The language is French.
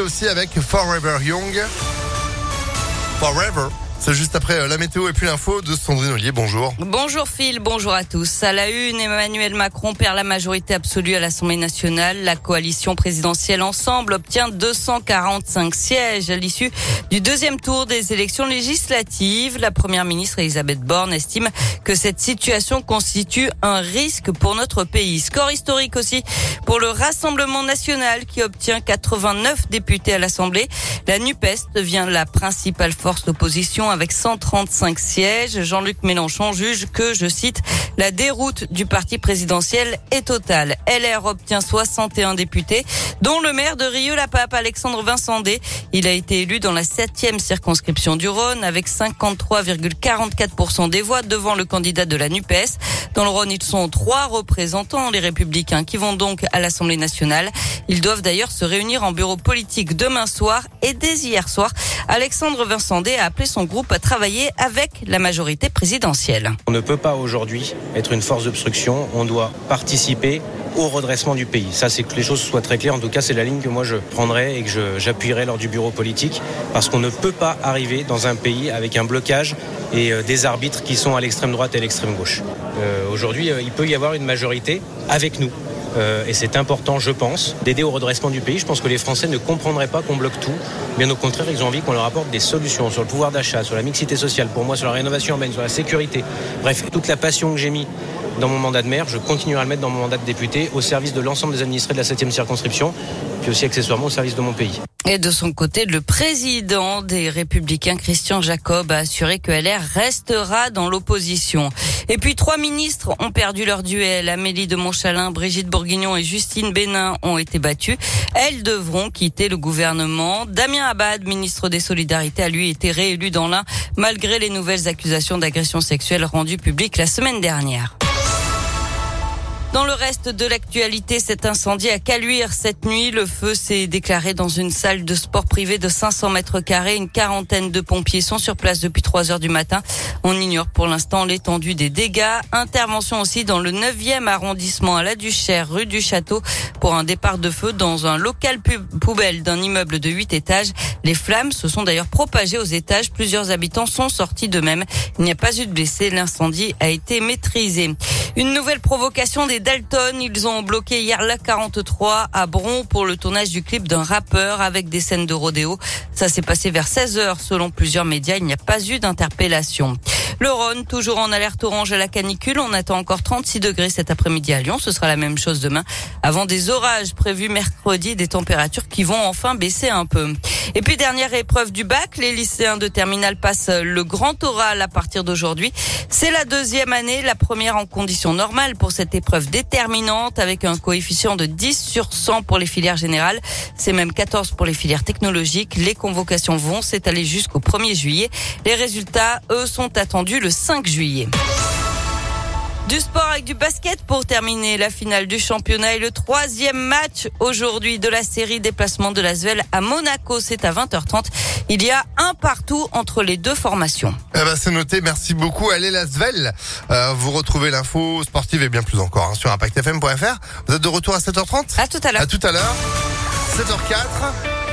aussi avec Forever Young. Forever. C'est juste après euh, la météo et puis l'info de Sandrine Ollier. Bonjour. Bonjour Phil, bonjour à tous. À la une, Emmanuel Macron perd la majorité absolue à l'Assemblée nationale. La coalition présidentielle Ensemble obtient 245 sièges à l'issue du deuxième tour des élections législatives. La première ministre Elisabeth Borne estime que cette situation constitue un risque pour notre pays. Score historique aussi pour le Rassemblement national qui obtient 89 députés à l'Assemblée. La NUPES devient la principale force d'opposition avec 135 sièges. Jean-Luc Mélenchon juge que, je cite, la déroute du parti présidentiel est totale. LR obtient 61 députés, dont le maire de Rieux-la-Pape, Alexandre Vincendé. Il a été élu dans la septième circonscription du Rhône avec 53,44% des voix devant le candidat de la NUPES. Dans le Rhône, ils sont trois représentants, les républicains, qui vont donc à l'Assemblée nationale. Ils doivent d'ailleurs se réunir en bureau politique demain soir et dès hier soir. Alexandre Vincendé a appelé son groupe à travailler avec la majorité présidentielle. On ne peut pas aujourd'hui être une force d'obstruction. On doit participer au redressement du pays. Ça, c'est que les choses soient très claires. En tout cas, c'est la ligne que moi je prendrai et que j'appuierai lors du bureau politique, parce qu'on ne peut pas arriver dans un pays avec un blocage et euh, des arbitres qui sont à l'extrême droite et à l'extrême gauche. Euh, aujourd'hui, euh, il peut y avoir une majorité avec nous. Euh, et c'est important, je pense, d'aider au redressement du pays. Je pense que les Français ne comprendraient pas qu'on bloque tout. Bien au contraire, ils ont envie qu'on leur apporte des solutions sur le pouvoir d'achat, sur la mixité sociale, pour moi, sur la rénovation urbaine, sur la sécurité. Bref, toute la passion que j'ai mis dans mon mandat de maire, je continuerai à le mettre dans mon mandat de député au service de l'ensemble des administrés de la 7e circonscription, puis aussi accessoirement au service de mon pays. Et de son côté, le président des Républicains, Christian Jacob, a assuré que LR restera dans l'opposition. Et puis, trois ministres ont perdu leur duel. Amélie de Montchalin, Brigitte Bourguignon et Justine Bénin ont été battues. Elles devront quitter le gouvernement. Damien Abad, ministre des Solidarités, a lui été réélu dans l'un malgré les nouvelles accusations d'agression sexuelle rendues publiques la semaine dernière. Dans le reste de l'actualité, cet incendie à Caluire cette nuit, le feu s'est déclaré dans une salle de sport privée de 500 mètres carrés. Une quarantaine de pompiers sont sur place depuis 3 heures du matin. On ignore pour l'instant l'étendue des dégâts. Intervention aussi dans le 9e arrondissement à la Duchère, rue du Château, pour un départ de feu dans un local poubelle d'un immeuble de 8 étages. Les flammes se sont d'ailleurs propagées aux étages. Plusieurs habitants sont sortis d'eux-mêmes. Il n'y a pas eu de blessés. L'incendie a été maîtrisé. Une nouvelle provocation des Dalton. Ils ont bloqué hier la 43 à Bron pour le tournage du clip d'un rappeur avec des scènes de rodéo. Ça s'est passé vers 16 heures selon plusieurs médias. Il n'y a pas eu d'interpellation. Le Rhône, toujours en alerte orange à la canicule. On attend encore 36 degrés cet après-midi à Lyon. Ce sera la même chose demain. Avant des orages prévus mercredi, des températures qui vont enfin baisser un peu. Et puis dernière épreuve du bac, les lycéens de terminale passent le grand oral à partir d'aujourd'hui. C'est la deuxième année, la première en conditions normales pour cette épreuve déterminante avec un coefficient de 10 sur 100 pour les filières générales. C'est même 14 pour les filières technologiques. Les convocations vont s'étaler jusqu'au 1er juillet. Les résultats, eux, sont attendus le 5 juillet. Du sport avec du basket pour terminer la finale du championnat et le troisième match aujourd'hui de la série déplacement de la Svel à Monaco. C'est à 20h30. Il y a un partout entre les deux formations. Eh ben, c'est noté. Merci beaucoup. Allez la Svel. Euh, vous retrouvez l'info sportive et bien plus encore hein, sur impactfm.fr. Vous êtes de retour à 7h30 À tout à l'heure. À tout à l'heure. 7h04.